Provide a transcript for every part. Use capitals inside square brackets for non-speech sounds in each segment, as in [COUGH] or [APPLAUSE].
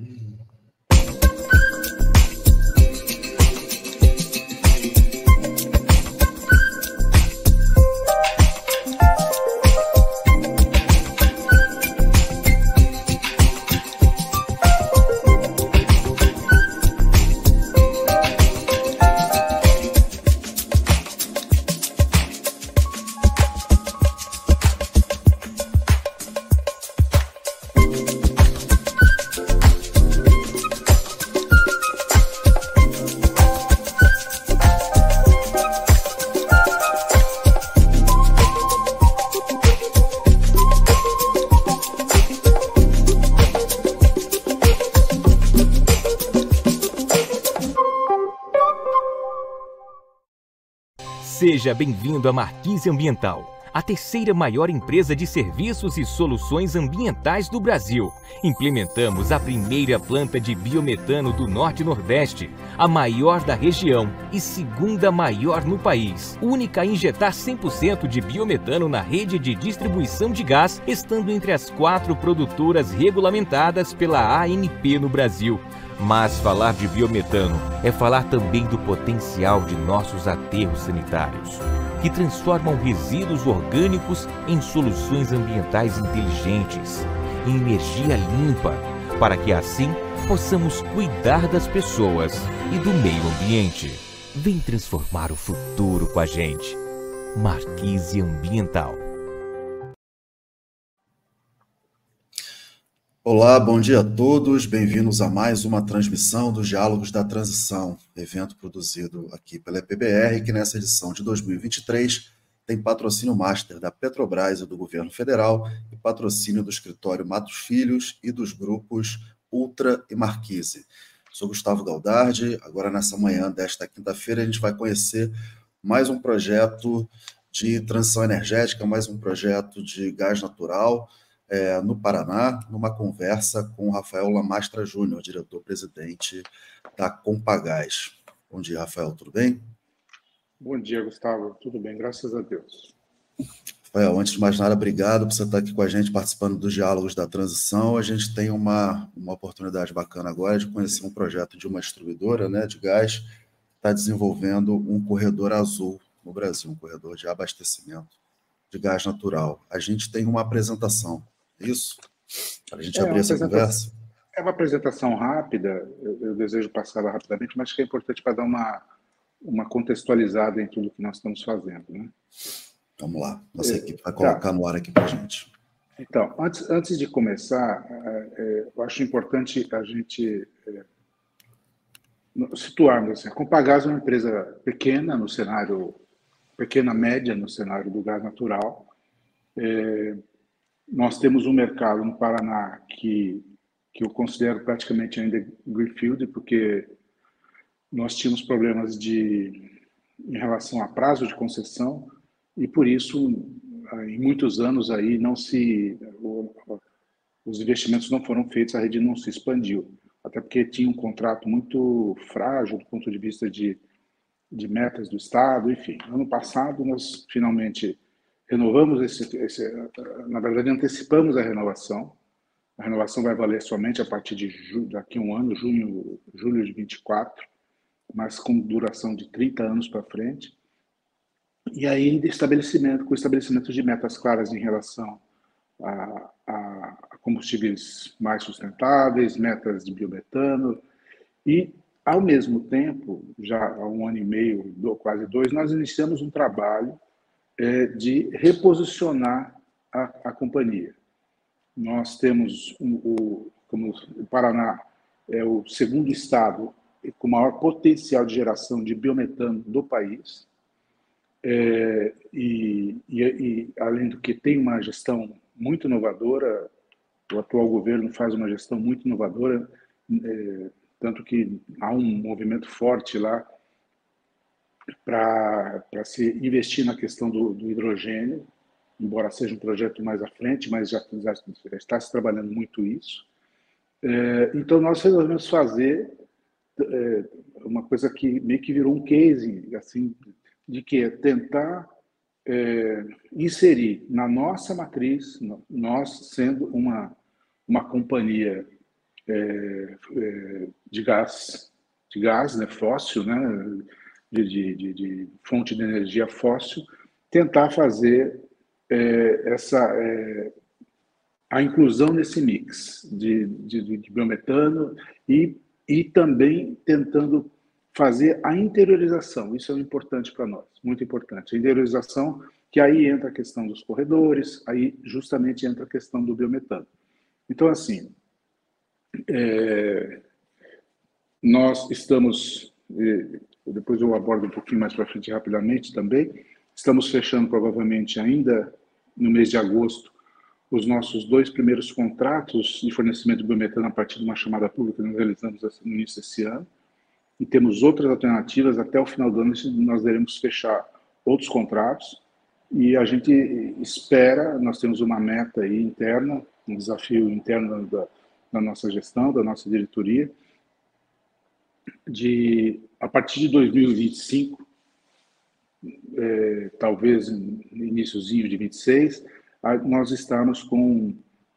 Mm. Seja bem-vindo à Marquise Ambiental, a terceira maior empresa de serviços e soluções ambientais do Brasil. Implementamos a primeira planta de biometano do Norte Nordeste, a maior da região e segunda maior no país. Única a injetar 100% de biometano na rede de distribuição de gás, estando entre as quatro produtoras regulamentadas pela ANP no Brasil. Mas falar de biometano é falar também do potencial de nossos aterros sanitários, que transformam resíduos orgânicos em soluções ambientais inteligentes, em energia limpa, para que assim possamos cuidar das pessoas e do meio ambiente. Vem transformar o futuro com a gente. Marquise Ambiental. Olá, bom dia a todos. Bem-vindos a mais uma transmissão dos Diálogos da Transição, evento produzido aqui pela EPBR, que nessa edição de 2023 tem patrocínio master da Petrobras e do governo federal e patrocínio do escritório Matos Filhos e dos grupos Ultra e Marquise. Sou Gustavo Galdardi. Agora, nessa manhã desta quinta-feira, a gente vai conhecer mais um projeto de transição energética, mais um projeto de gás natural é, no Paraná, numa conversa com o Rafael Lamastra Júnior, diretor-presidente da Compagás. Bom dia, Rafael, tudo bem? Bom dia, Gustavo. Tudo bem, graças a Deus. Rafael, antes de mais nada, obrigado por você estar aqui com a gente, participando dos diálogos da transição. A gente tem uma, uma oportunidade bacana agora de conhecer um projeto de uma distribuidora né, de gás que está desenvolvendo um corredor azul no Brasil, um corredor de abastecimento de gás natural. A gente tem uma apresentação isso? Para a gente é, abrir essa conversa. É uma apresentação rápida, eu, eu desejo passá-la rapidamente, mas que é importante para dar uma, uma contextualizada em tudo que nós estamos fazendo. Né? Vamos lá, nossa é, equipe vai colocar tá. no ar aqui para a gente. Então, antes, antes de começar, é, é, eu acho importante a gente é, situarmos assim, a Compagás é uma empresa pequena no cenário, pequena média no cenário do gás natural, nós temos um mercado no Paraná que, que eu considero praticamente ainda greenfield, porque nós tínhamos problemas de, em relação a prazo de concessão e por isso em muitos anos aí não se os investimentos não foram feitos, a rede não se expandiu, até porque tinha um contrato muito frágil do ponto de vista de, de metas do Estado, enfim. Ano passado nós finalmente renovamos esse, esse, na verdade antecipamos a renovação. A renovação vai valer somente a partir de daqui a um ano, junho, julho de 24, mas com duração de 30 anos para frente. E aí estabelecimento, com estabelecimento de metas claras em relação a, a combustíveis mais sustentáveis, metas de biometano e ao mesmo tempo, já há um ano e meio, quase dois, nós iniciamos um trabalho é, de reposicionar a, a, companhia. Nós temos um, o, como o Paraná é o segundo estado com maior potencial de geração de biometano do país. É, e, e, e, além do que tem uma gestão muito inovadora, o atual governo faz uma gestão muito inovadora, é, tanto que há um movimento forte lá para se investir na questão do, do, hidrogênio, embora seja um projeto mais à frente, mas já, já está se trabalhando muito isso. É, então, nós resolvemos fazer é, uma coisa que meio que virou um case, assim, de que é tentar é, inserir na nossa matriz, nós sendo uma, uma companhia é, é, de gás, de gás, né, fóssil, né, de, de, de, de fonte de energia fóssil, tentar fazer é, essa é, a inclusão nesse mix de, de, de biometano e, e também tentando fazer a interiorização. Isso é importante para nós, muito importante. A interiorização, que aí entra a questão dos corredores, aí justamente entra a questão do biometano. Então, assim, é, nós estamos, depois eu abordo um pouquinho mais para frente rapidamente também, estamos fechando provavelmente ainda no mês de agosto os nossos dois primeiros contratos de fornecimento de biometano a partir de uma chamada pública que nós realizamos no início desse ano. E temos outras alternativas. Até o final do ano, nós devemos fechar outros contratos. E a gente espera, nós temos uma meta aí interna, um desafio interno da, da nossa gestão, da nossa diretoria, de, a partir de 2025, é, talvez no iníciozinho de 26, nós estamos com,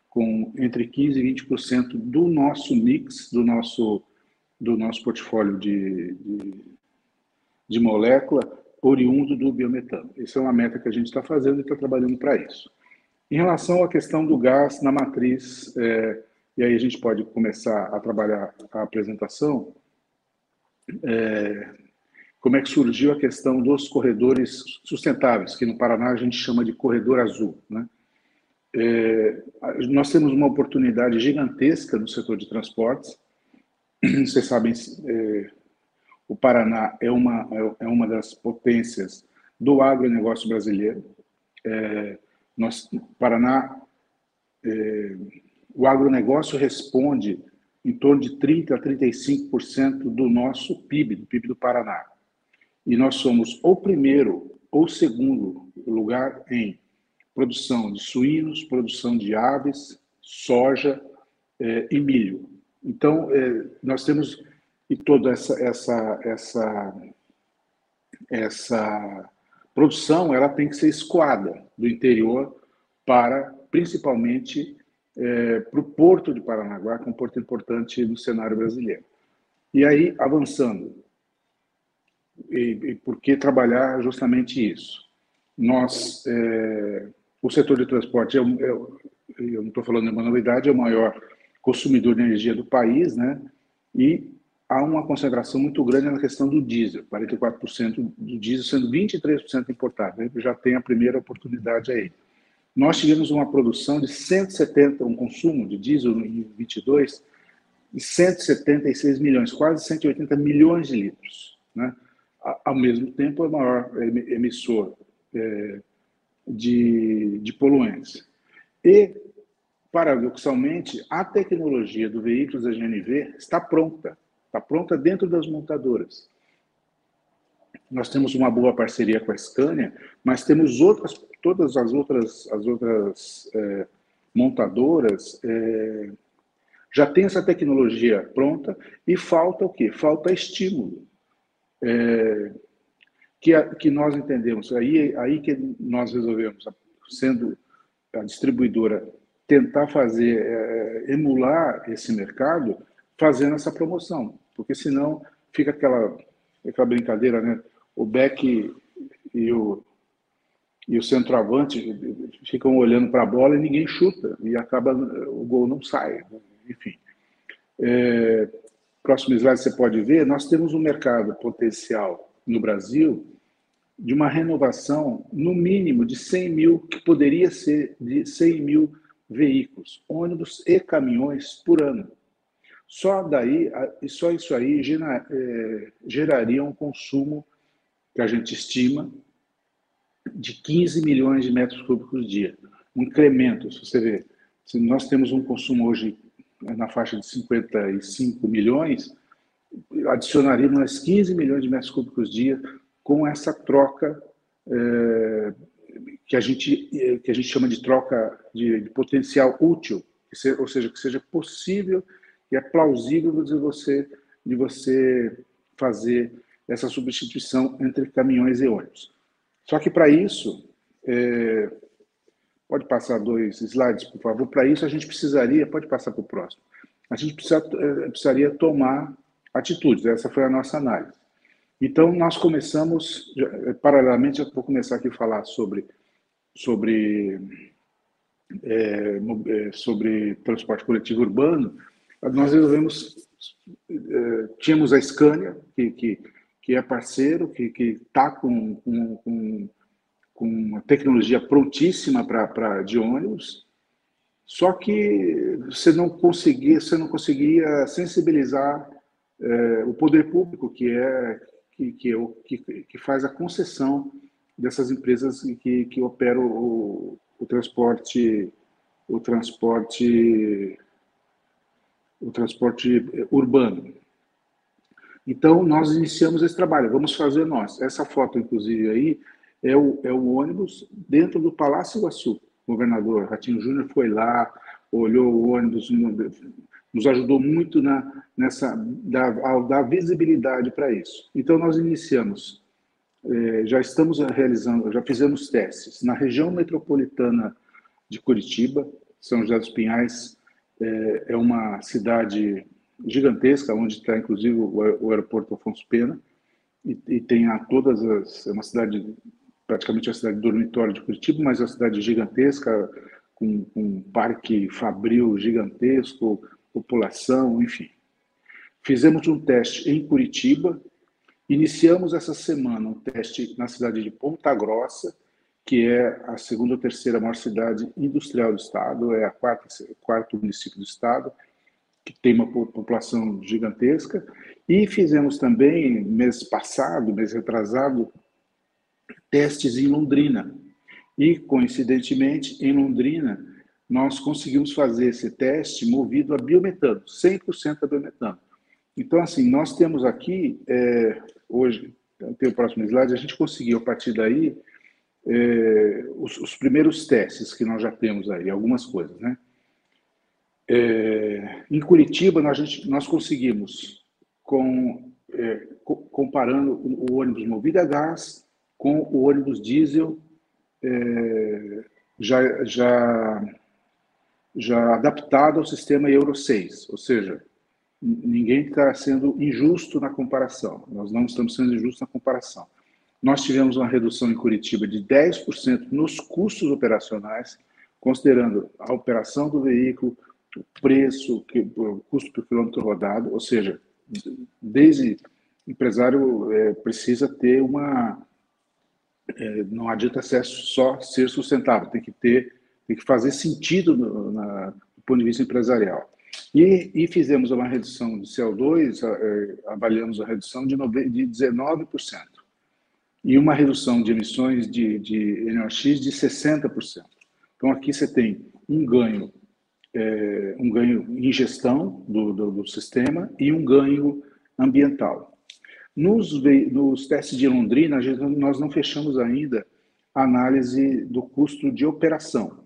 com entre 15% e 20% do nosso mix, do nosso, do nosso portfólio de, de, de molécula oriundo do biometano. Essa é uma meta que a gente está fazendo e está trabalhando para isso. Em relação à questão do gás na matriz, é, e aí a gente pode começar a trabalhar a apresentação, é, como é que surgiu a questão dos corredores sustentáveis, que no Paraná a gente chama de corredor azul. Né? É, nós temos uma oportunidade gigantesca no setor de transportes. [CLEARS THROAT] Vocês sabem, é, o Paraná é uma, é uma das potências do agronegócio brasileiro. É, nós, Paraná, é, o agronegócio responde em torno de 30% a 35% do nosso PIB, do PIB do Paraná. E nós somos o primeiro ou segundo lugar em produção de suínos, produção de aves, soja eh, e milho. Então, eh, nós temos e toda essa, essa, essa, essa produção ela tem que ser escoada do interior para, principalmente, eh, para o porto de Paranaguá, que é um porto importante no cenário brasileiro. E aí, avançando, e, e por que trabalhar justamente isso? Nós, é, o setor de transporte, é, é, eu não estou falando de uma novidade, é o maior consumidor de energia do país, né? E há uma concentração muito grande na questão do diesel, 44% do diesel sendo 23% importado. Né? Já tem a primeira oportunidade aí. Nós tivemos uma produção de 170, um consumo de diesel em 22 de 176 milhões, quase 180 milhões de litros, né? ao mesmo tempo é o maior emissor é, de, de poluentes. E, paradoxalmente, a tecnologia do veículos da GNV está pronta, está pronta dentro das montadoras. Nós temos uma boa parceria com a Scania, mas temos outras, todas as outras, as outras é, montadoras é, já tem essa tecnologia pronta e falta o quê? Falta estímulo é, que, a, que nós entendemos, aí, aí que nós resolvemos, sendo a distribuidora, tentar fazer, é, emular esse mercado, fazendo essa promoção, porque senão fica aquela, aquela brincadeira, né? O Beck e o, e o centroavante ficam olhando para a bola e ninguém chuta, e acaba, o gol não sai, enfim. É, próximo slide você pode ver, nós temos um mercado potencial no Brasil de uma renovação, no mínimo, de 100 mil, que poderia ser de 100 mil veículos, ônibus e caminhões por ano. Só daí, só isso aí é, geraria um consumo que a gente estima de 15 milhões de metros cúbicos dia. Um incremento, se você vê, se nós temos um consumo hoje na faixa de 55 milhões, adicionaria mais 15 milhões de metros cúbicos dia com essa troca é, que, a gente, que a gente chama de troca de, de potencial útil, ou seja, que seja possível e é plausível de você, de você fazer essa substituição entre caminhões e ônibus. Só que para isso, é, Pode passar dois slides, por favor. Para isso, a gente precisaria, pode passar para o próximo. a gente precisa, eh, precisaria tomar atitudes. Essa foi a nossa análise. Então, nós começamos, eh, paralelamente, eu vou começar aqui a falar sobre, sobre, é, sobre transporte coletivo urbano. Nós resolvemos, é, tínhamos a Scania, que, que, que é parceiro, que está com, com, com, com uma tecnologia prontíssima para de ônibus, só que você não conseguia, você não conseguia sensibilizar é, o poder público, que é que, que, é o, que, que faz a concessão dessas empresas que, que operam o, o transporte o transporte o transporte urbano. Então nós iniciamos esse trabalho. Vamos fazer nós. Essa foto, inclusive aí é o, é o ônibus dentro do Palácio Iguaçu. O governador Ratinho Júnior foi lá, olhou o ônibus, nos ajudou muito na, nessa dar, dar visibilidade para isso. Então nós iniciamos, eh, já estamos realizando, já fizemos testes na região metropolitana de Curitiba, São José dos Pinhais eh, é uma cidade gigantesca, onde está inclusive o, aeroporto Afonso Pena e, e tem a todas as, é uma cidade praticamente a cidade dormitório de Curitiba, mas é uma cidade gigantesca com, com um parque fabril gigantesco, população, enfim. Fizemos um teste em Curitiba, iniciamos essa semana um teste na cidade de Ponta Grossa, que é a segunda ou terceira maior cidade industrial do estado, é a quarta, quarto município do estado, que tem uma população gigantesca. E fizemos também, mês passado, mês retrasado, testes em Londrina. E, coincidentemente, em Londrina, nós conseguimos fazer esse teste movido a biometano, 100% a biometano. Então, assim, nós temos aqui, é, hoje, tem o próximo slide, a gente conseguiu, a partir daí, é, os, os, primeiros testes que nós já temos aí, algumas coisas, né? É, em Curitiba, nós, nós conseguimos, com, é, comparando o ônibus movido a gás com o ônibus diesel, é, já, já já adaptado ao sistema Euro 6, ou seja, ninguém está sendo injusto na comparação. Nós não estamos sendo injustos na comparação. Nós tivemos uma redução em Curitiba de 10% nos custos operacionais, considerando a operação do veículo, preço, o custo por quilômetro rodado, ou seja, desde empresário é, precisa ter uma. É, não adianta ser só ser sustentável, tem que ter tem que fazer sentido no, na, do ponto de vista empresarial. E, e fizemos uma redução de CO2, eh, avaliamos a redução de, de 19%, e uma redução de emissões de, de NOx de 60%. Então, aqui você tem um ganho, é, um ganho em gestão do, do, do, sistema e um ganho ambiental. Nos, nos testes de Londrina, nós não fechamos ainda a análise do custo de operação.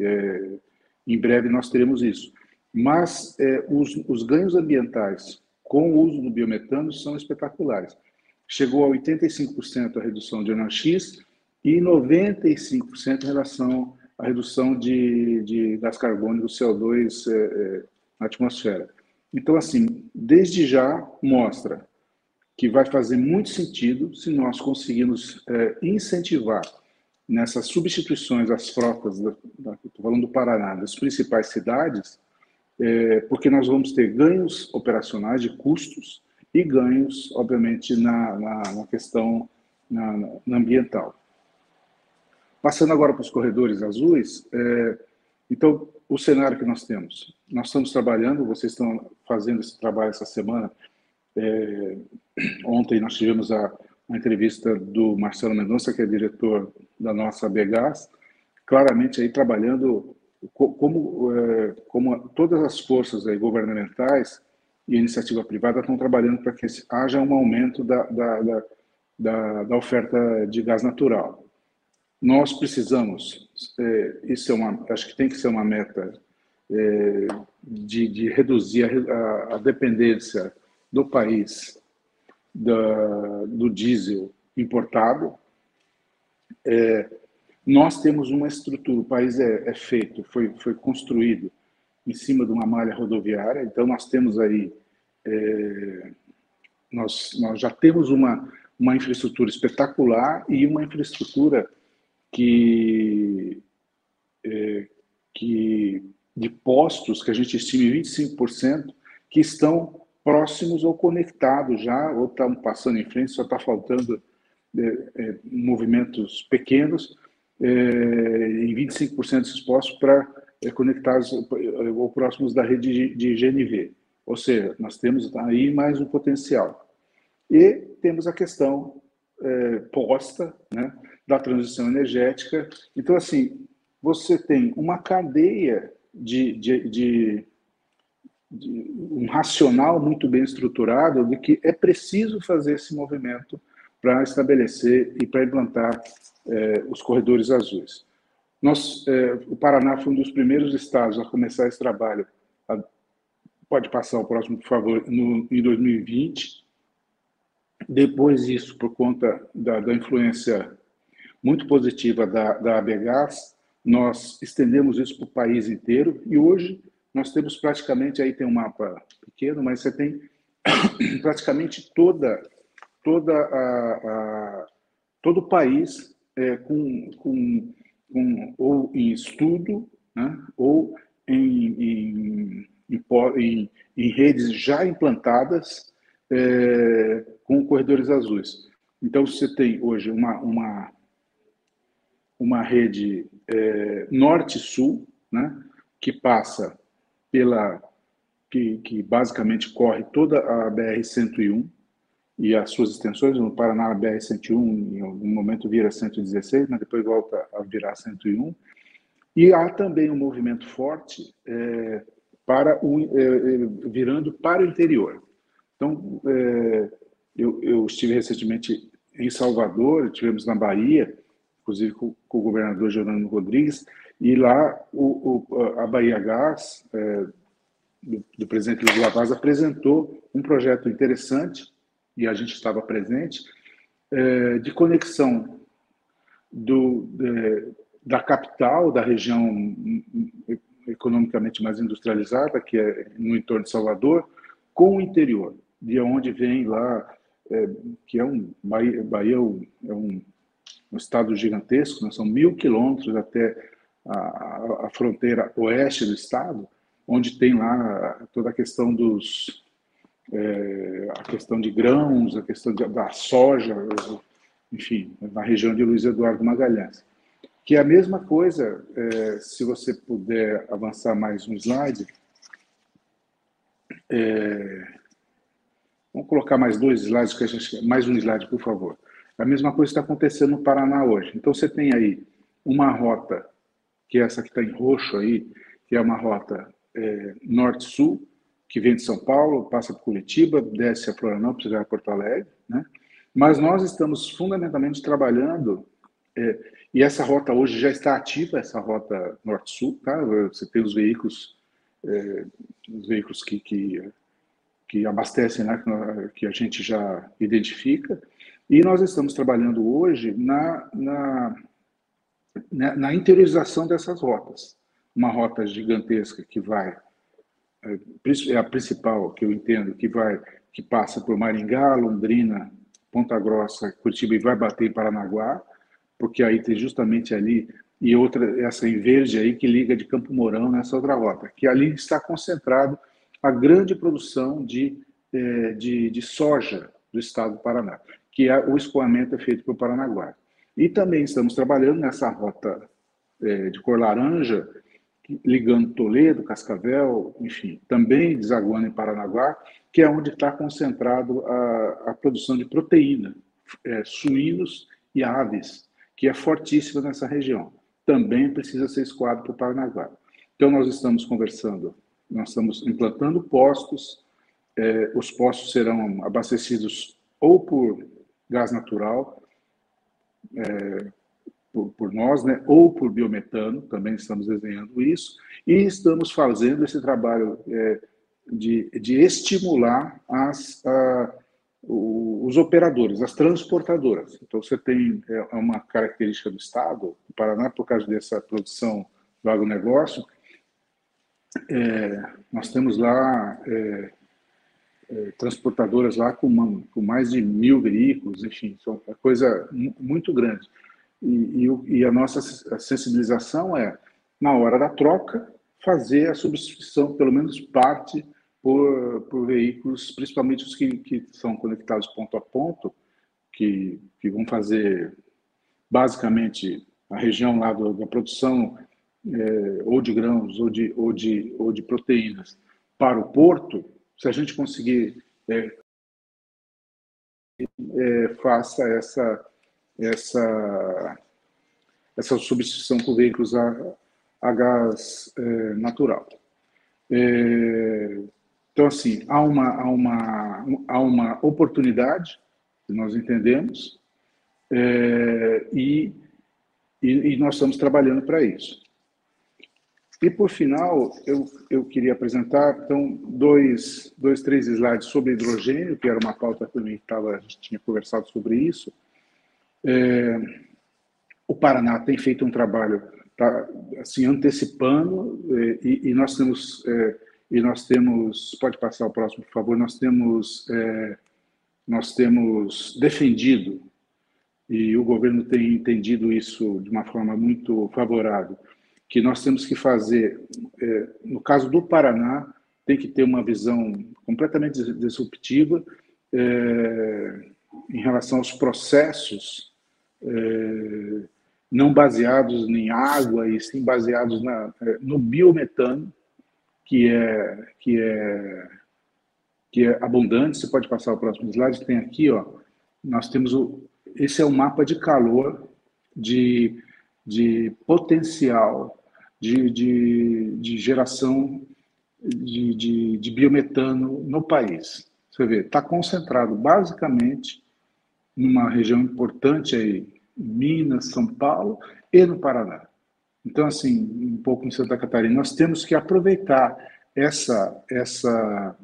É, em breve nós teremos isso. Mas é, os, os ganhos ambientais com o uso do biometano são espetaculares. Chegou a 85% a redução de NOx e 95% em relação à redução de, de gás carbônico, CO2 é, é, na atmosfera. Então, assim, desde já mostra que vai fazer muito sentido se nós conseguirmos é, incentivar nessas substituições às frotas, estou falando do Paraná, das principais cidades, é, porque nós vamos ter ganhos operacionais de custos e ganhos, obviamente, na, na, na questão na, na, ambiental. Passando agora para os corredores azuis, é, então, o cenário que nós temos. Nós estamos trabalhando, vocês estão fazendo esse trabalho essa semana. É, ontem nós tivemos a, a entrevista do Marcelo Mendonça, que é diretor da nossa Begas, claramente aí trabalhando como, é, como todas as forças aí governamentais e iniciativa privada estão trabalhando para que haja um aumento da, da, da, da oferta de gás natural. Nós precisamos, é, isso é uma, acho que tem que ser uma meta é, de, de reduzir a, a, dependência do país da, do diesel importado. É, nós temos uma estrutura, o país é, é feito, foi, foi construído em cima de uma malha rodoviária. Então, nós temos aí, é, nós, nós já temos uma, uma infraestrutura espetacular e uma infraestrutura que, é, que de postos, que a gente estima em 25%, que estão próximos ou conectados já, ou estão passando em frente, só está faltando é, é, movimentos pequenos, é, em 25% desses postos para é, conectados ou próximos da rede de, de GNV. Ou seja, nós temos aí mais um potencial. E temos a questão posta né, da transição energética. Então, assim, você tem uma cadeia de, de, de, de, um racional muito bem estruturado de que é preciso fazer esse movimento para estabelecer e para implantar é, os corredores azuis. Nós, é, o Paraná foi um dos primeiros estados a começar esse trabalho. A, pode passar o próximo, por favor, no, em 2020. Depois disso, por conta da, da influência muito positiva da, da ABGAS, nós estendemos isso para o país inteiro e hoje nós temos praticamente, aí tem um mapa pequeno, mas você tem [COUGHS] praticamente toda, toda a, a todo o país é, com, com com, ou em estudo, né, ou em, em, em, em, redes já implantadas é, com corredores azuis. Então, você tem hoje uma, uma, uma rede é, norte-sul, né, que passa pela. Que, que basicamente corre toda a BR-101, e as suas extensões, no Paraná, a BR-101, em algum momento vira 116, mas depois volta a virar 101. E há também um movimento forte é, para o, é, é, virando para o interior. Então, é, eu, eu, estive recentemente em Salvador, estivemos na Bahia, inclusive com, com o governador Jerônimo Rodrigues, e lá o, o, a Bahia Gás, é, do, do presidente Luiz Lavaz, apresentou um projeto interessante e a gente estava presente, é, de conexão do, de, da capital, da região economicamente mais industrializada, que é no entorno de Salvador, com o interior, de onde vem lá, é, que é um Bahia, Bahia é um, um estado gigantesco, né? são mil quilômetros até a, a, fronteira oeste do estado, onde tem lá toda a questão dos é, a questão de grãos, a questão de, da soja, enfim, na região de Luiz Eduardo Magalhães. Que é a mesma coisa, é, se você puder avançar mais um slide. É, vamos colocar mais dois slides, mais um slide, por favor. A mesma coisa está acontecendo no Paraná hoje. Então, você tem aí uma rota, que é essa que está em roxo aí, que é uma rota é, norte-sul, que vem de São Paulo, passa por Curitiba, desce a Florianópolis, vai a Porto Alegre, né? Mas nós estamos fundamentalmente trabalhando, é, e essa rota hoje já está ativa, essa rota norte-sul, tá? Você tem os veículos, é, os veículos que, que, que abastecem, né? que a gente já identifica, e nós estamos trabalhando hoje na, na, na, na interiorização dessas rotas. Uma rota gigantesca que vai é a principal que eu entendo que vai que passa por Maringá, Londrina, Ponta Grossa, Curitiba e vai bater em Paranaguá, porque aí tem justamente ali e outra essa em verde aí que liga de Campo Mourão nessa outra rota, que ali está concentrado a grande produção de, é, de, de soja do estado do Paraná, que é o escoamento é feito por Paranaguá. E também estamos trabalhando nessa rota é, de cor laranja, ligando Toledo, Cascavel, enfim, também desaguando em Paranaguá, que é onde está concentrado a, a produção de proteína, é, suínos e aves, que é fortíssima nessa região. Também precisa ser escoado para o Paranaguá. Então, nós estamos conversando, nós estamos implantando postos, é, os postos serão abastecidos ou por gás natural, é, por, por, nós, né, ou por biometano, também estamos desenhando isso, e estamos fazendo esse trabalho é, de, de estimular as, a, os operadores, as transportadoras. Então, você tem é, uma característica do Estado, do Paraná, por causa dessa produção do agronegócio, é, nós temos lá é, é, transportadoras lá com, uma, com, mais de mil veículos, enfim, são uma coisa muito grande. E, e, e a nossa sensibilização é, na hora da troca, fazer a substituição, pelo menos parte, por, por veículos, principalmente os que, que são conectados ponto a ponto, que, que vão fazer basicamente a região lá do, da produção é, ou de grãos ou de, ou, de, ou de proteínas para o porto, se a gente conseguir é, é, faça essa, essa, essa substituição por veículos a, a gás é, natural. É, então, assim, há uma, há uma, há uma oportunidade, que nós entendemos, é, e, e, e, nós estamos trabalhando para isso. E, por final, eu, eu queria apresentar então, dois, dois, três slides sobre hidrogênio, que era uma pauta que também estava, a gente tinha conversado sobre isso. É, o Paraná tem feito um trabalho tá, assim, antecipando, é, e, e, nós temos é, e nós temos, pode passar o próximo, por favor, nós temos, é, nós temos defendido, e o governo tem entendido isso de uma forma muito favorável, que nós temos que fazer, é, no caso do Paraná, tem que ter uma visão completamente disruptiva é, em relação aos processos é, não baseados em água e sim baseados na, é, no biometano, que é, que é, que é abundante. Você pode passar o próximo slide. Tem aqui, ó, nós temos o, esse é o mapa de calor de, de potencial de, de, de geração de, de, de biometano no país. Você vê, está concentrado basicamente numa região importante aí, Minas, São Paulo e no Paraná. Então, assim, um pouco em Santa Catarina, nós temos que aproveitar essa, essa,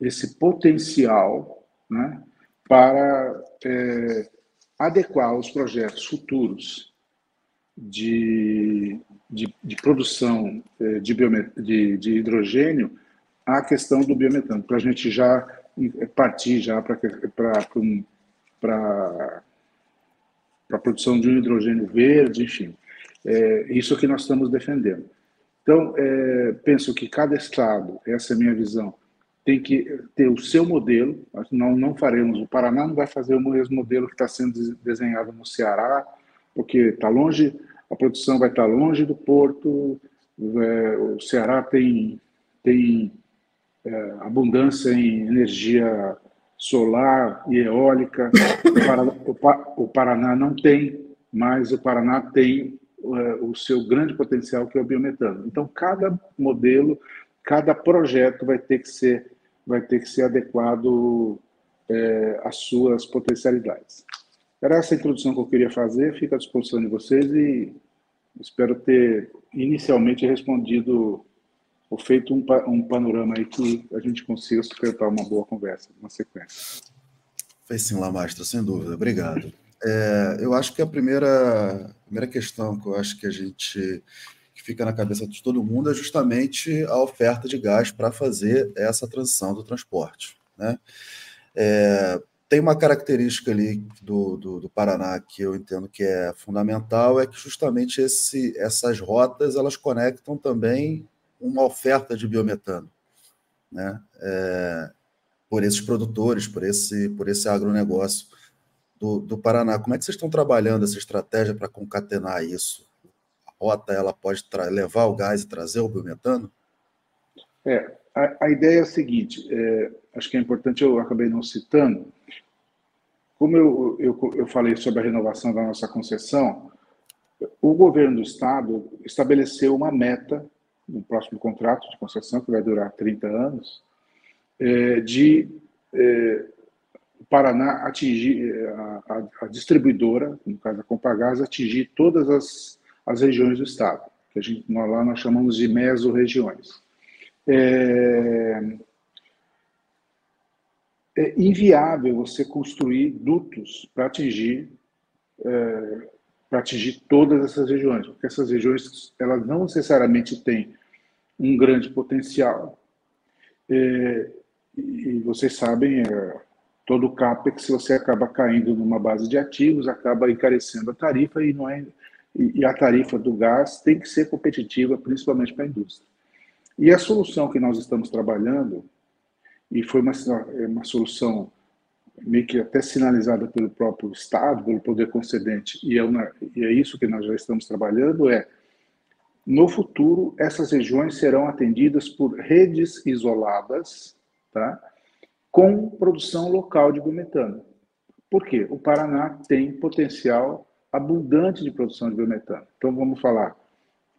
esse potencial né, para é, adequar os projetos futuros de, de, de produção é, de, de, de, hidrogênio à questão do biometano, para a gente já partir já para a produção de um hidrogênio verde, enfim. É, isso que nós estamos defendendo. Então, é, penso que cada estado, essa é a minha visão, tem que ter o seu modelo. Nós não, não faremos, o Paraná não vai fazer o mesmo modelo que está sendo desenhado no Ceará, porque está longe, a produção vai estar longe do porto, é, o Ceará tem, tem é, abundância em energia solar e eólica, o Paraná, o Paraná não tem, mas o Paraná tem é, o seu grande potencial, que é o biometano. Então, cada modelo, cada projeto vai ter que ser, vai ter que ser adequado é, às suas potencialidades. Era essa introdução que eu queria fazer, fica à disposição de vocês e espero ter inicialmente respondido ou feito um, um panorama aí que a gente consiga sustentar uma boa conversa, uma sequência. Fez sim, Lamastro, sem dúvida. Obrigado. É, eu acho que a primeira, primeira questão que eu acho que a gente que fica na cabeça de todo mundo é justamente a oferta de gás para fazer essa transição do transporte. Né? É, tem uma característica ali do, do, do, Paraná que eu entendo que é fundamental, é que justamente esse, essas rotas elas conectam também uma oferta de biometano, né? É, por esses produtores, por esse, por esse agronegócio do, do Paraná. Como é que vocês estão trabalhando essa estratégia para concatenar isso? A rota ela pode levar o gás e trazer o biometano? É, a, a ideia é a seguinte, é, acho que é importante, eu acabei não citando, como eu, eu, eu falei sobre a renovação da nossa concessão, o governo do estado estabeleceu uma meta no próximo contrato de concessão, que vai durar 30 anos, é, de é, Paraná atingir, a, a, a, distribuidora, no caso a Compagás, atingir todas as, as regiões do estado, que a gente, nós, lá nós chamamos de mesorregiões. É, é inviável você construir dutos para atingir é, para atingir todas essas regiões, porque essas regiões elas não necessariamente têm um grande potencial. É, e vocês sabem, é, todo o CAPEX, você acaba caindo numa base de ativos, acaba encarecendo a tarifa e não é e a tarifa do gás tem que ser competitiva, principalmente para a indústria. E a solução que nós estamos trabalhando, e foi uma, uma solução meio que até sinalizada pelo próprio Estado, pelo poder concedente, e é, uma, e é isso que nós já estamos trabalhando, é no futuro, essas regiões serão atendidas por redes isoladas, tá? com produção local de biometano. Por quê? O Paraná tem potencial abundante de produção de biometano. Então, vamos falar,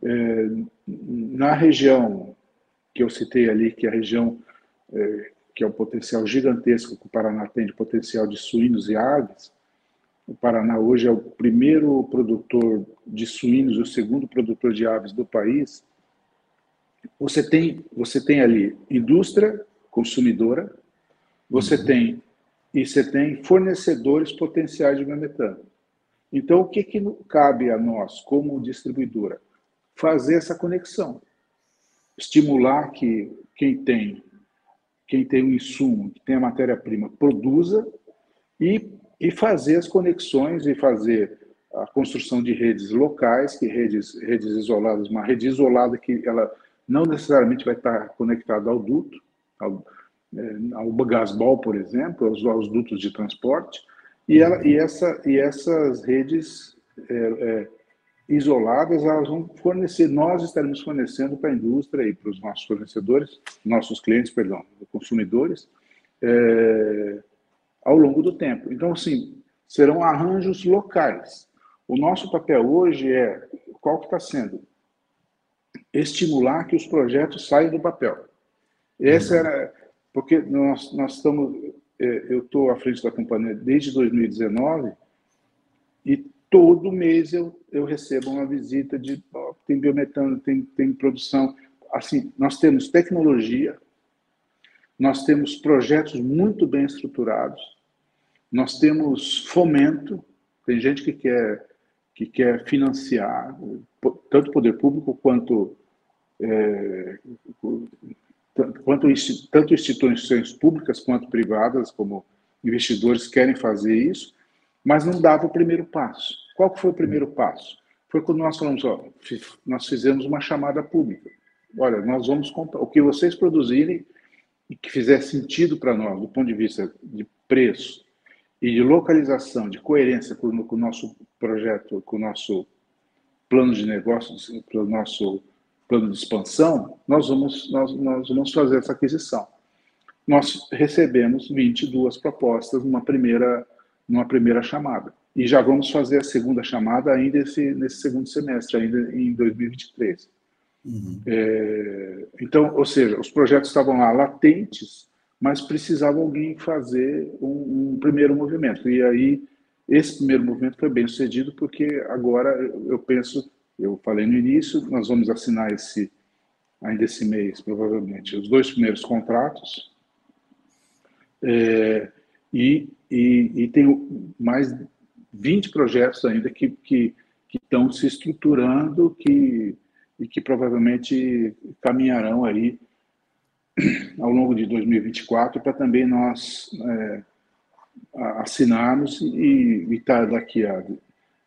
é, na região que eu citei ali, que é a região é, que é o potencial gigantesco que o Paraná tem de potencial de suínos e aves, o Paraná hoje é o primeiro produtor de suínos o segundo produtor de aves do país. Você tem, você tem ali indústria consumidora, você uhum. tem e você tem fornecedores potenciais de biometano. Então, o que, que cabe a nós, como distribuidora? Fazer essa conexão. Estimular que quem tem quem tem o insumo, que tem a matéria-prima, produza e, e fazer as conexões e fazer a construção de redes locais, que redes, redes isoladas, uma rede isolada que ela não necessariamente vai estar conectada ao duto, ao, é, ao gasbol, por exemplo, aos, aos dutos de transporte, e, ela, e, essa, e essas redes é, é, isoladas, elas vão fornecer, nós estaremos fornecendo para a indústria e para os nossos fornecedores, nossos clientes, perdão, consumidores, é, ao longo do tempo. Então, assim, serão arranjos locais. O nosso papel hoje é, qual que está sendo? Estimular que os projetos saiam do papel. Essa era, porque nós, nós estamos, é, eu estou à frente da companhia desde 2019 e todo mês eu, eu recebo uma visita de oh, tem biometano, tem, tem produção. Assim, nós temos tecnologia, nós temos projetos muito bem estruturados, nós temos fomento, tem gente que quer, que quer financiar, tanto o poder público quanto, é, quanto tanto instituições públicas quanto privadas, como investidores querem fazer isso, mas não dava o primeiro passo. Qual foi o primeiro passo? Foi quando nós falamos, ó, nós fizemos uma chamada pública. Olha, nós vamos comprar o que vocês produzirem e que fizer sentido para nós, do ponto de vista de preço e de localização, de coerência com, o nosso projeto, com o nosso plano de negócios, com o nosso plano de expansão, nós vamos, nós, nós vamos fazer essa aquisição. Nós recebemos 22 propostas numa primeira, numa primeira chamada. E já vamos fazer a segunda chamada ainda esse, nesse segundo semestre, ainda em 2023. Uhum. É, então, ou seja, os projetos estavam lá latentes, mas precisava alguém fazer um, um, primeiro movimento. E aí, esse primeiro movimento foi bem sucedido, porque agora eu penso, eu falei no início, nós vamos assinar esse, ainda esse mês, provavelmente, os dois primeiros contratos. É, e, e, e tem mais 20 projetos ainda que, que, estão se estruturando que, e que provavelmente caminharão aí ao longo de 2024 para também nós é, assinarmos e estar tá daqui a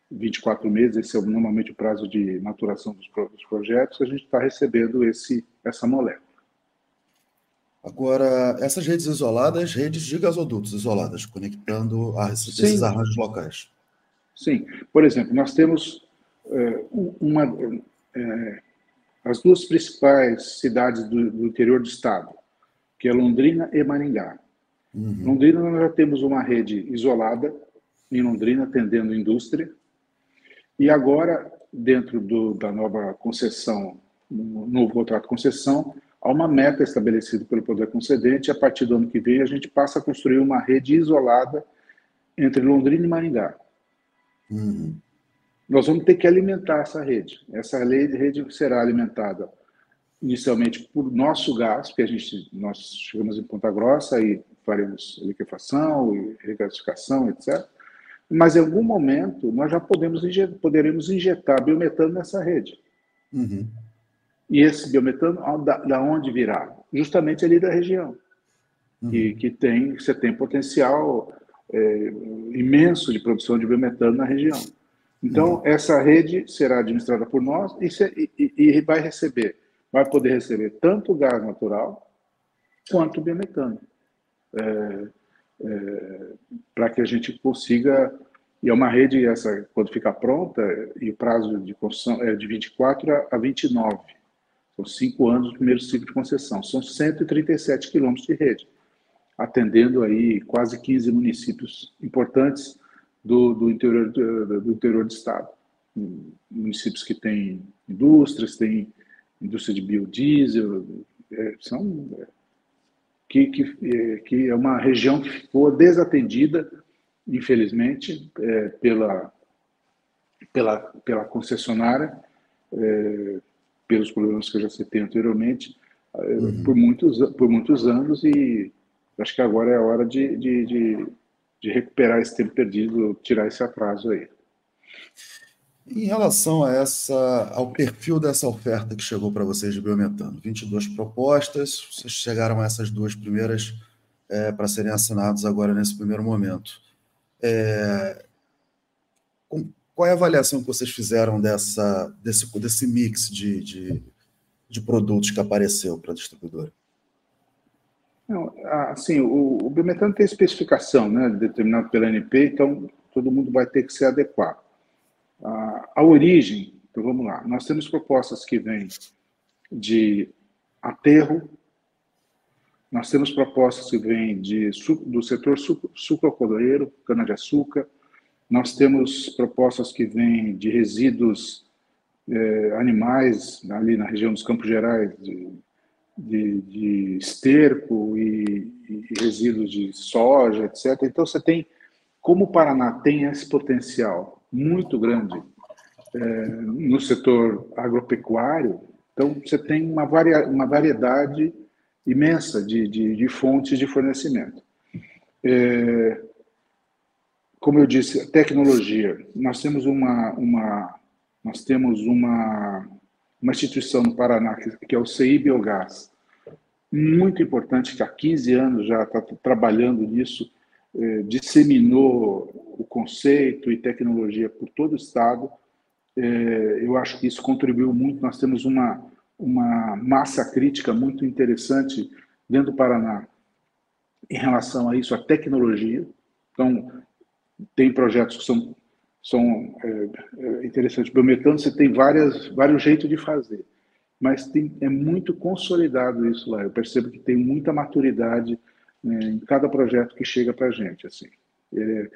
24 meses, esse é normalmente o prazo de maturação dos, dos projetos, a gente está recebendo esse, essa molécula. Agora, essas redes isoladas, redes de gasodutos isoladas, conectando a esses arranjos locais. Sim. Por exemplo, nós temos é, uma, é, as duas principais cidades do, do, interior do estado, que é Londrina e Maringá. Uhum. Londrina, nós já temos uma rede isolada em Londrina, atendendo indústria. E agora, dentro do, da nova concessão, no novo contrato de concessão, há uma meta estabelecida pelo poder concedente. E a partir do ano que vem, a gente passa a construir uma rede isolada entre Londrina e Maringá. Uhum. Nós vamos ter que alimentar essa rede. Essa rede será alimentada inicialmente por nosso gás, que a gente nós chegamos em Ponta Grossa e faremos liquefação e regasificação, etc. Mas em algum momento nós já podemos poderemos injetar biometano nessa rede. Uhum. E esse biometano, da, da onde virá? Justamente ali da região, uhum. que, que tem, você tem potencial é, imenso de produção de biometano na região. Então, uhum. essa rede será administrada por nós e, e, e, vai receber, vai poder receber tanto gás natural quanto biometano. É, é, para que a gente consiga. E é uma rede, essa, quando ficar pronta, e o prazo de construção é de 24 a 29. São cinco anos do primeiro ciclo de concessão. São 137 quilômetros de rede, atendendo aí quase 15 municípios importantes do, do, interior, do, interior do estado. Municípios que têm indústrias, têm indústria de biodiesel, é, são é, que, que, é, que é uma região que ficou desatendida, infelizmente, é, pela, pela, pela concessionária, é, pelos problemas que eu já citei anteriormente, é, uhum. por, muitos, por muitos anos, e acho que agora é a hora de, de, de, de recuperar esse tempo perdido, tirar esse atraso aí. Em relação a essa, ao perfil dessa oferta que chegou para vocês de biometano, 22 propostas, vocês chegaram a essas duas primeiras é, para serem assinadas agora nesse primeiro momento. É, com, qual é a avaliação que vocês fizeram dessa, desse, desse mix de, de, de produtos que apareceu para a distribuidora? Não, assim, o, o biometano tem especificação, né, determinado pela ANP, então todo mundo vai ter que se adequar. A, origem, então vamos lá, nós temos propostas que vêm de aterro, nós temos propostas que vêm de, do setor sucroalcooleiro, cana-de-açúcar, nós temos propostas que vêm de resíduos eh, animais, ali na região dos Campos Gerais, de, de, de esterco e, e, resíduos de soja, etc. Então, você tem, como o Paraná tem esse potencial muito grande é, no setor agropecuário. Então, você tem uma, varia, uma variedade imensa de, de, de fontes de fornecimento. É, como eu disse, tecnologia. Nós temos uma, uma, nós temos uma, uma instituição no Paraná, que é o CI Biogás, muito importante, que há 15 anos já está trabalhando nisso, é, disseminou o conceito e tecnologia por todo o Estado. É, eu acho que isso contribuiu muito. Nós temos uma, uma massa crítica muito interessante dentro do Paraná em relação a isso, a tecnologia. Então, tem projetos que são, são é, é interessantes. Biometano, você tem várias, vários jeitos de fazer, mas tem, é muito consolidado isso lá. Eu percebo que tem muita maturidade né, em cada projeto que chega para a gente. Assim. É,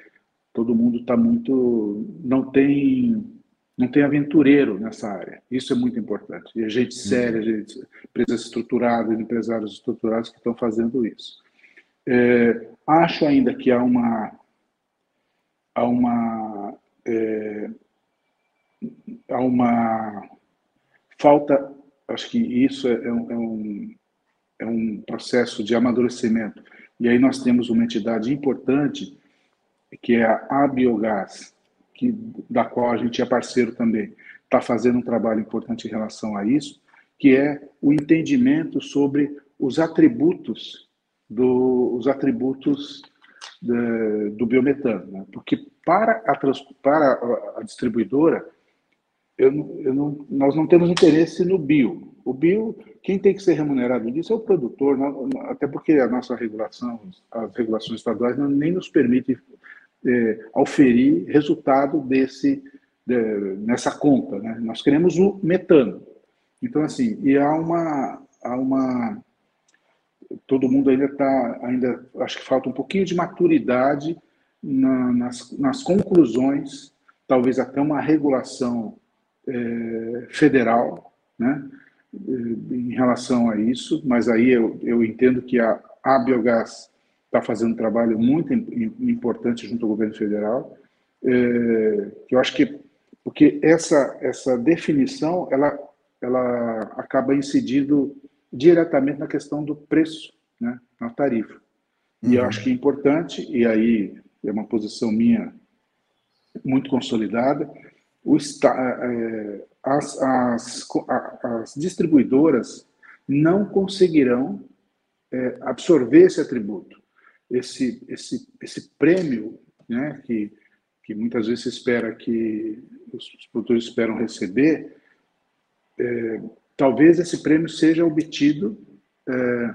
todo mundo está muito. não tem não tem aventureiro nessa área. Isso é muito importante. E a gente uhum. séria, gente, empresas estruturadas, empresários estruturados que estão fazendo isso. É, acho ainda que há uma há uma é, há uma falta. Acho que isso é, é, um, é um processo de amadurecimento. E aí nós temos uma entidade importante que é a Biogás, que, da qual a gente é parceiro também, está fazendo um trabalho importante em relação a isso, que é o entendimento sobre os atributos do, os atributos de, do biometano, né? porque para a, para a distribuidora eu, eu não, nós não temos interesse no bio. O bio, quem tem que ser remunerado disso é o produtor, até porque a nossa regulação, as regulações estaduais não, nem nos permitem é, auferir resultado desse de, nessa conta. Né? Nós queremos o metano. Então, assim, e há uma, há uma todo mundo ainda está, ainda acho que falta um pouquinho de maturidade na, nas, nas conclusões, talvez até uma regulação é, federal, né, em relação a isso, mas aí eu, eu entendo que a, a Biogás está fazendo um trabalho muito importante junto ao governo federal, é, eu acho que porque essa essa definição ela ela acaba incidindo diretamente na questão do preço, né, na tarifa. E eu uhum. acho que é importante, e aí é uma posição minha muito consolidada, o, é, as, as, as distribuidoras não conseguirão é, absorver esse atributo, esse, esse, esse prêmio né, que, que muitas vezes se espera que os produtores esperam receber, é, talvez esse prêmio seja obtido é,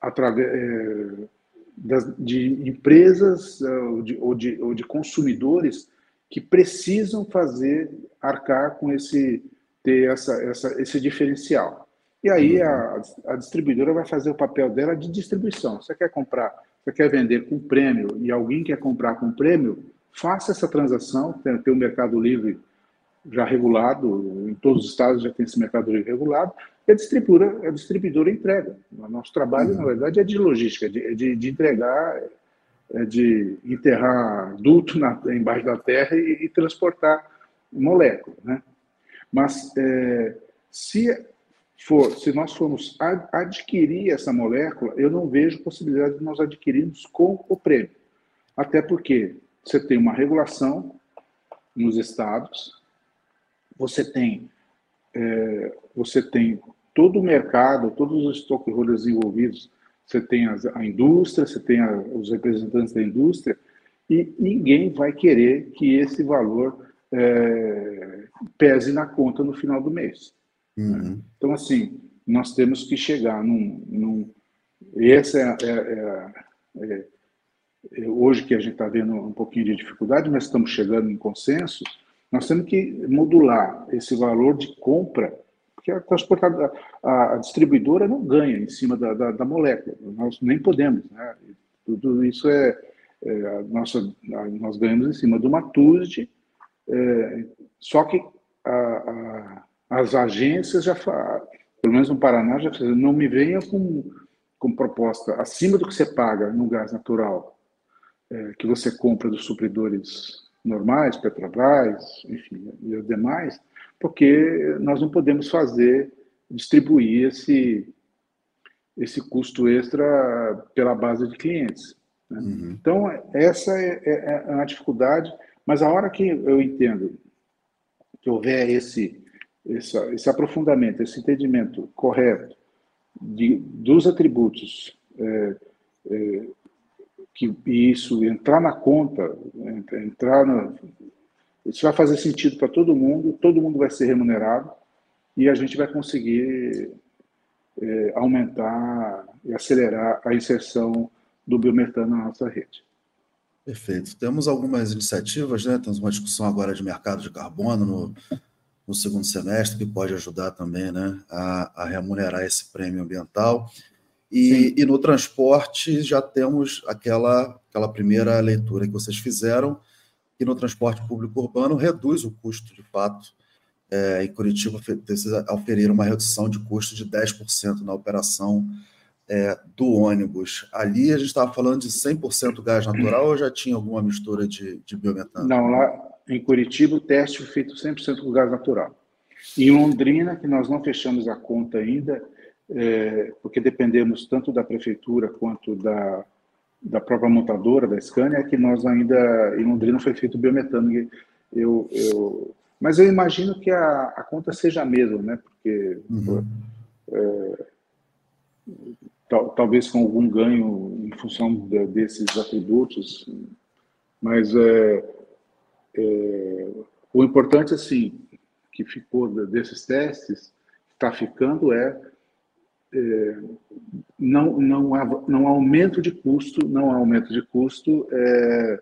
através é, das, de empresas é, ou de, ou, de, ou de consumidores que precisam fazer arcar com esse ter essa, essa, esse diferencial. E aí a, a distribuidora vai fazer o papel dela de distribuição. Você quer comprar, você quer vender com prêmio e alguém quer comprar com prêmio, faça essa transação, tem, tem o Mercado Livre já regulado, em todos os estados já tem esse Mercado regulado, e a distribuidora, a distribuidora entrega. O nosso trabalho, uhum. na verdade, é de logística, de, de, de entregar, é de enterrar duto na, embaixo da terra e, e transportar molécula. Né? Mas é, se for, se nós formos adquirir essa molécula, eu não vejo possibilidade de nós adquirirmos com o prêmio. Até porque você tem uma regulação nos estados, você tem, é, você tem todo o mercado, todos os stakeholders envolvidos, você tem as, a indústria, você tem a, os representantes da indústria, e ninguém vai querer que esse valor é, pese na conta no final do mês. Uhum. Então, assim, nós temos que chegar num. num essa é, é, é, é hoje que a gente está vendo um pouquinho de dificuldade, mas estamos chegando em consenso. Nós temos que modular esse valor de compra, porque a transportadora, a, a distribuidora não ganha em cima da, da, da, molécula. Nós nem podemos. Né? Tudo isso é, é a nossa, a, nós ganhamos em cima de uma TUSD, é, só que as agências já pelo menos no Paraná, já fizeram, não me venha com, com proposta acima do que você paga no gás natural, é, que você compra dos supridores normais, Petrobras, enfim, e os demais, porque nós não podemos fazer, distribuir esse, esse custo extra pela base de clientes. Né? Uhum. Então, essa é, é, é uma dificuldade, mas a hora que eu entendo que houver esse esse, esse aprofundamento, esse entendimento correto de, dos atributos, é, é, que isso entrar na conta, entrar na, isso vai fazer sentido para todo mundo, todo mundo vai ser remunerado e a gente vai conseguir é, aumentar e acelerar a inserção do biometano na nossa rede. Perfeito. Temos algumas iniciativas, né? Temos uma discussão agora de mercado de carbono no, no segundo semestre, que pode ajudar também né, a, a remunerar esse prêmio ambiental. E, e, no transporte já temos aquela, aquela primeira leitura que vocês fizeram, que no transporte público urbano reduz o custo de fato. É, em Curitiba precisa oferir uma redução de custo de 10% na operação é, do ônibus. Ali a gente estava falando de 100% gás natural ou já tinha alguma mistura de, de biometano? Não, lá, em Curitiba, o teste foi feito 100% com gás natural. Em Londrina, que nós não fechamos a conta ainda, é, porque dependemos tanto da prefeitura quanto da, da própria montadora, da Scania, que nós ainda, em Londrina foi feito biometano. Eu, eu, mas eu imagino que a, a conta seja a mesma, né? porque uhum. é, tal, talvez com algum ganho em função de, desses atributos, mas é, é, o importante, assim, que ficou desses testes, está ficando, é, não, não, há, não há aumento de custo, não há aumento de custo é,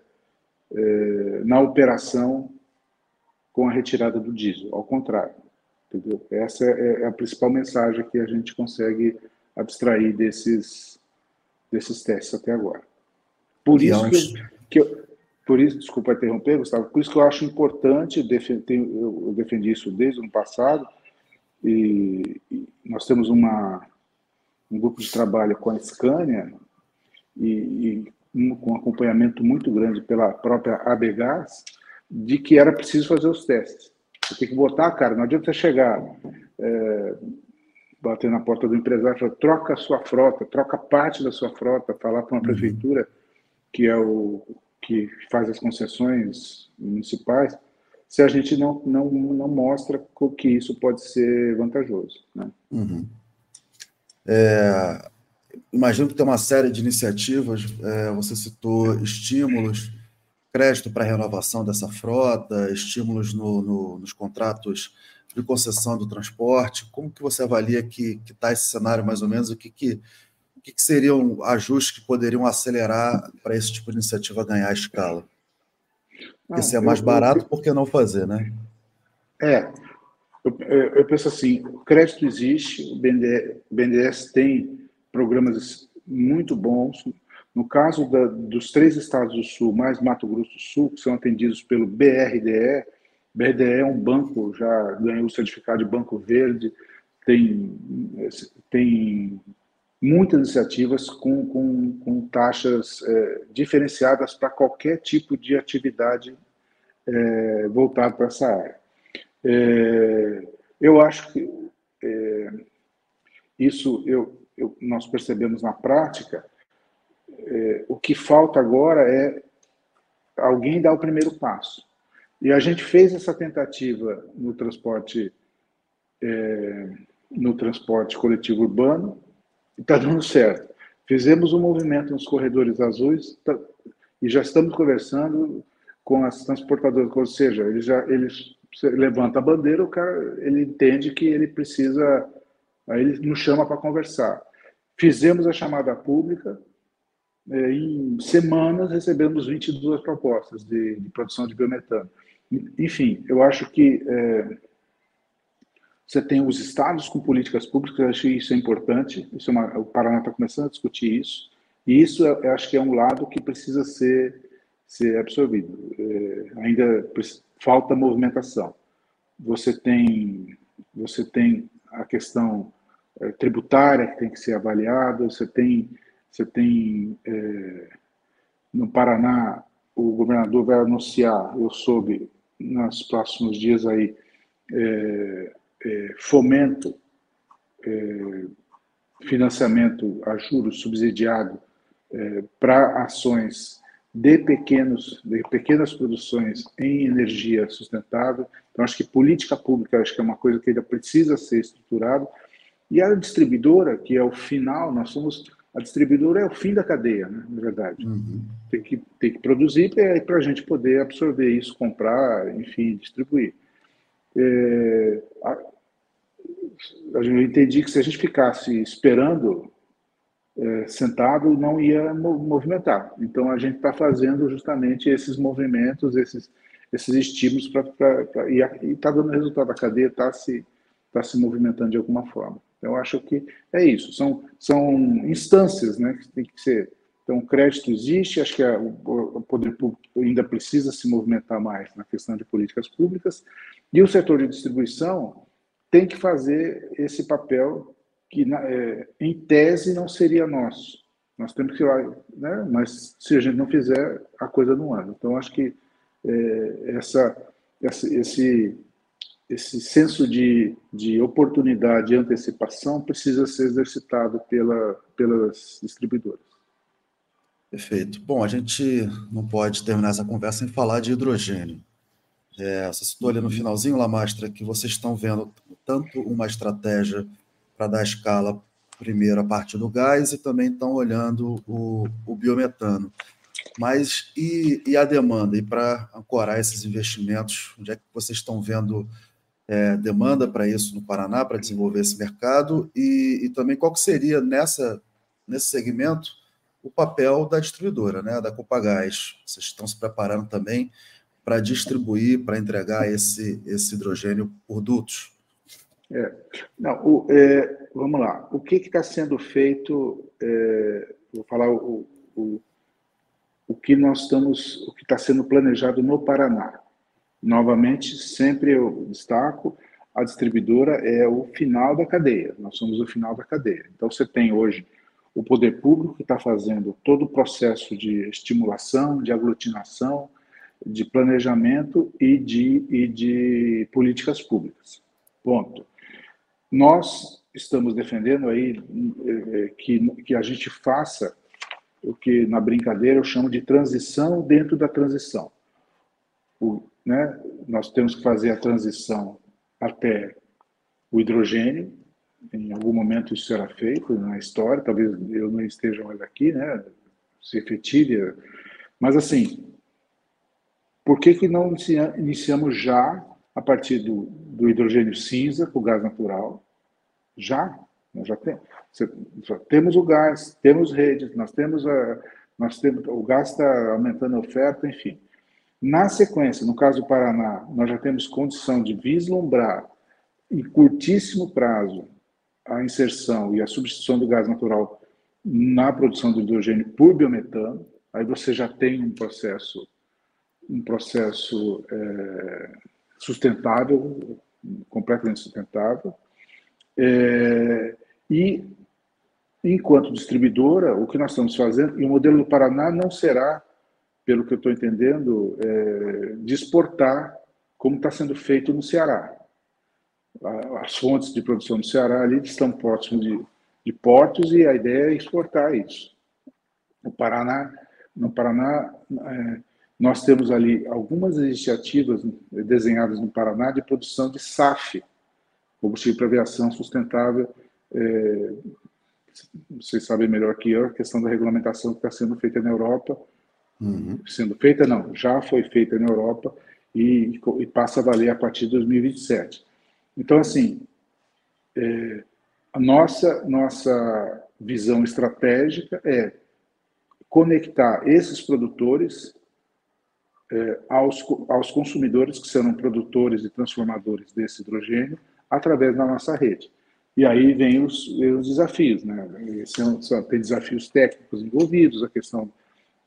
é, na operação com a retirada do diesel, ao contrário. Entendeu? Essa é, é a principal mensagem que a gente consegue abstrair desses, desses testes até agora. Por isso que, que eu, por isso, desculpa interromper, Gustavo, por isso que eu acho importante, eu defendi isso desde o ano passado, e, nós temos uma, um grupo de trabalho com a Scania, e, e com um acompanhamento muito grande pela própria ABGAS, de que era preciso fazer os testes. Você tem que botar, cara, não adianta chegar, é, bater na porta do empresário falar, troca a sua frota, troca parte da sua frota, falar para uma uhum. prefeitura, que é o que faz as concessões municipais, se a gente não, não, não mostra que isso pode ser vantajoso. Né? Uhum. É, imagino que tem uma série de iniciativas, é, você citou estímulos, crédito para renovação dessa frota, estímulos no, no, nos contratos de concessão do transporte. Como que você avalia que está esse cenário mais ou menos? O que, que, o que, que seriam ajustes que poderiam acelerar para esse tipo de iniciativa ganhar escala? Porque se é mais barato, por que não fazer, né? É, eu, penso assim, o crédito existe, o BNDES, o BNDES tem programas muito bons. No caso da, dos três estados do Sul, mais Mato Grosso do Sul, que são atendidos pelo BRDE, BRDE é um banco, já ganhou o certificado de Banco Verde, tem, tem muitas iniciativas com, com, com taxas é, diferenciadas para qualquer tipo de atividade é, voltado para essa área. É, eu acho que é, isso eu, eu, nós percebemos na prática. É, o que falta agora é alguém dar o primeiro passo. E a gente fez essa tentativa no transporte é, no transporte coletivo urbano e está dando certo. Fizemos um movimento nos corredores azuis tá, e já estamos conversando com as transportadoras, ou seja, eles já eles levanta a bandeira, o cara ele entende que ele precisa, aí ele nos chama para conversar. Fizemos a chamada pública, é, em semanas recebemos 22 propostas de, de produção de biometano. Enfim, eu acho que é, você tem os estados com políticas públicas, eu acho que isso é importante. Isso é uma, o Paraná está começando a discutir isso. E isso eu acho que é um lado que precisa ser, ser absorvido. É, ainda falta movimentação. Você tem, você tem a questão é, tributária que tem que ser avaliada, você tem, você tem é, no Paraná, o governador vai anunciar, eu soube, nos próximos dias aí, é, é, fomento, é, financiamento a juros subsidiado para ações de pequenos de pequenas produções em energia sustentável. Então acho que política pública acho que é uma coisa que ainda precisa ser estruturada. E a distribuidora, que é o final, nós somos a distribuidora é o fim da cadeia, né, na verdade. Uhum. Tem, que, tem que produzir para a gente poder absorver isso, comprar, enfim, distribuir. É, a, eu entendi que se a gente ficasse esperando é, sentado, não ia movimentar. Então, a gente está fazendo justamente esses movimentos, esses, esses estímulos, pra e está dando resultado. A cadeia está se, tá se movimentando de alguma forma. Então, acho que é isso. São, são instâncias né, que tem que ser. Então, o crédito existe, acho que a, o poder público ainda precisa se movimentar mais na questão de políticas públicas, e o setor de distribuição tem que fazer esse papel que, é, em tese, não seria nosso. Nós temos que ir lá, né? mas se a gente não fizer, a coisa não anda. Então, acho que é, essa, essa, esse, esse senso de, de oportunidade e antecipação precisa ser exercitado pela, pelas distribuidoras. Perfeito. Bom, a gente não pode terminar essa conversa sem falar de hidrogênio. É, você citou ali no finalzinho, Lamastra, que vocês estão vendo tanto uma estratégia para dar escala primeiro a partir do gás e também estão olhando o, o biometano. Mas e, e, a demanda? E para ancorar esses investimentos, onde é que vocês estão vendo é, demanda para isso no Paraná, para desenvolver esse mercado? E, e, também qual seria nessa, nesse segmento o papel da distribuidora, né, da Copagás? Vocês estão se preparando também para distribuir, para entregar esse, esse hidrogênio por dutos? É. Não, o, é, vamos lá. O que está sendo feito? É, vou falar o, o, o que nós estamos, o que está sendo planejado no Paraná. Novamente, sempre eu destaco, a distribuidora é o final da cadeia. Nós somos o final da cadeia. Então, você tem hoje o poder público que está fazendo todo o processo de estimulação, de aglutinação, de planejamento e de, e de políticas públicas. Ponto. Nós estamos defendendo aí eh, eh, que, que a gente faça o que na brincadeira eu chamo de transição dentro da transição. O, né? Nós temos que fazer a transição até o hidrogênio. Em algum momento isso será feito na história, talvez eu não esteja mais aqui, né? Se efetive. Mas, assim, por que, que não iniciamos já a partir do, do hidrogênio cinza com gás natural? Já, nós já temos. Temos o gás, temos redes, nós temos, a, nós temos o gás está aumentando a oferta, enfim. Na sequência, no caso do Paraná, nós já temos condição de vislumbrar em curtíssimo prazo a inserção e a substituição do gás natural na produção do hidrogênio por biometano. Aí você já tem um processo, um processo é, sustentável, completamente sustentável. É, e enquanto distribuidora, o que nós estamos fazendo, e o modelo do Paraná não será, pelo que eu estou entendendo, é, de exportar como está sendo feito no Ceará. As fontes de produção do Ceará ali estão próximas de, de portos e a ideia é exportar isso. No Paraná, no Paraná é, nós temos ali algumas iniciativas desenhadas no Paraná de produção de SAF, combustível para aviação sustentável, é, vocês sabem melhor que eu, a questão da regulamentação que está sendo feita na Europa. Uhum. Sendo feita, não, já foi feita na Europa e, e, passa a valer a partir de 2027. Então, assim, é, a nossa, nossa visão estratégica é conectar esses produtores é, aos, aos consumidores que serão produtores e transformadores desse hidrogênio através da nossa rede. E aí vem os, os desafios, né? São, são, tem desafios técnicos envolvidos, a questão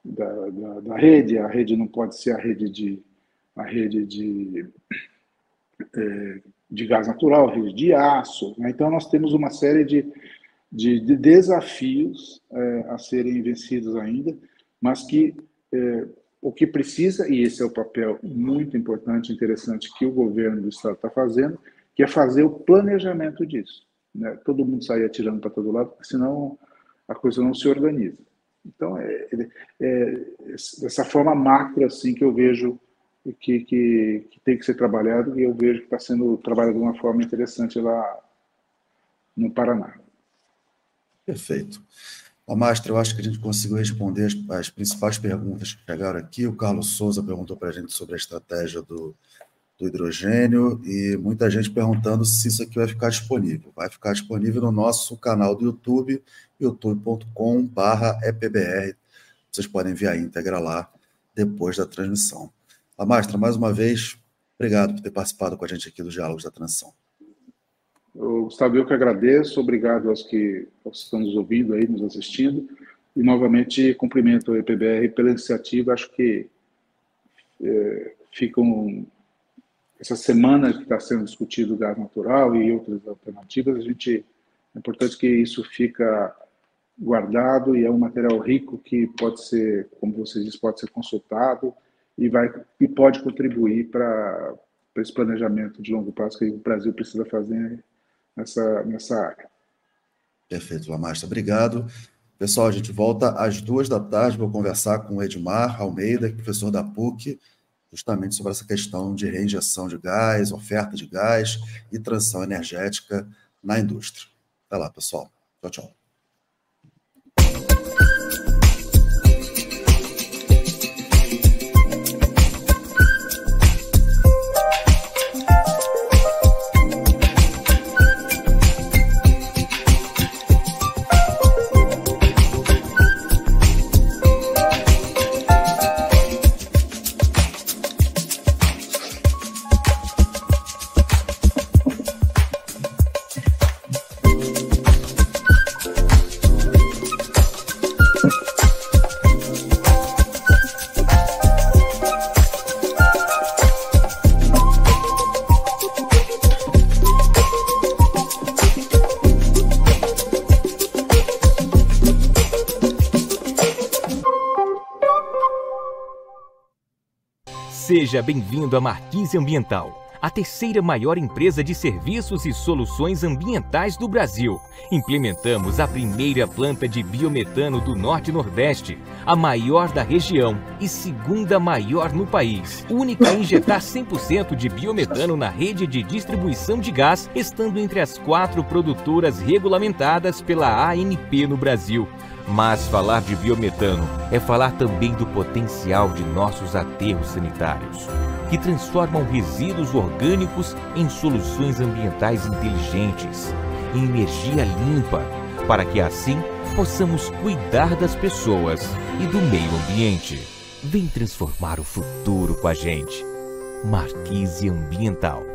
da, da, da, rede, a rede não pode ser a rede de, a rede de, é, de gás natural, a rede de aço. Né? Então, nós temos uma série de, de, de desafios é, a serem vencidos ainda, mas que é, o que precisa, e esse é o papel muito importante, interessante que o governo do Estado está fazendo, que é fazer o planejamento disso né? todo mundo sair atirando para todo lado, senão a coisa não se organiza. Então, é, é, forma macro assim que eu vejo que, que, que, tem que ser trabalhado e eu vejo que está sendo trabalhado de uma forma interessante lá no Paraná. Perfeito. Ó, Mastra, eu acho que a gente conseguiu responder as, as principais perguntas que chegaram aqui. O Carlos Souza perguntou para a gente sobre a estratégia do, do hidrogênio e muita gente perguntando se isso aqui vai ficar disponível. Vai ficar disponível no nosso canal do YouTube, youtube.com/epbr. Vocês podem ver a íntegra lá depois da transmissão. Amastra, mais uma vez, obrigado por ter participado com a gente aqui dos Diálogos da Transição. Gustavo, eu que agradeço, obrigado aos que, aos que estão nos ouvindo aí, nos assistindo, e novamente cumprimento o EPBR pela iniciativa, acho que é, fica um, essa semana que está sendo discutido o gás natural e outras alternativas, a gente é importante que isso fica guardado e é um material rico que pode ser, como você disse, pode ser consultado e vai e pode contribuir para esse planejamento de longo prazo que o Brasil precisa fazer nessa nessa área. Perfeito, Lamasta, obrigado. Pessoal, a gente volta às duas da tarde. Vou conversar com o Edmar Almeida, professor da PUC, justamente sobre essa questão de reinjeção de gás, oferta de gás e transição energética na indústria. Até lá, pessoal. Tchau, tchau. Seja bem-vindo à Marquise Ambiental, a terceira maior empresa de serviços e soluções ambientais do Brasil. Implementamos a primeira planta de biometano do Norte Nordeste, a maior da região e segunda maior no país. Única a injetar 100% de biometano na rede de distribuição de gás, estando entre as quatro produtoras regulamentadas pela ANP no Brasil. Mas falar de biometano é falar também do potencial de nossos aterros sanitários, que transformam resíduos orgânicos em soluções ambientais inteligentes, em energia limpa, para que assim possamos cuidar das pessoas e do meio ambiente. Vem transformar o futuro com a gente. Marquise Ambiental.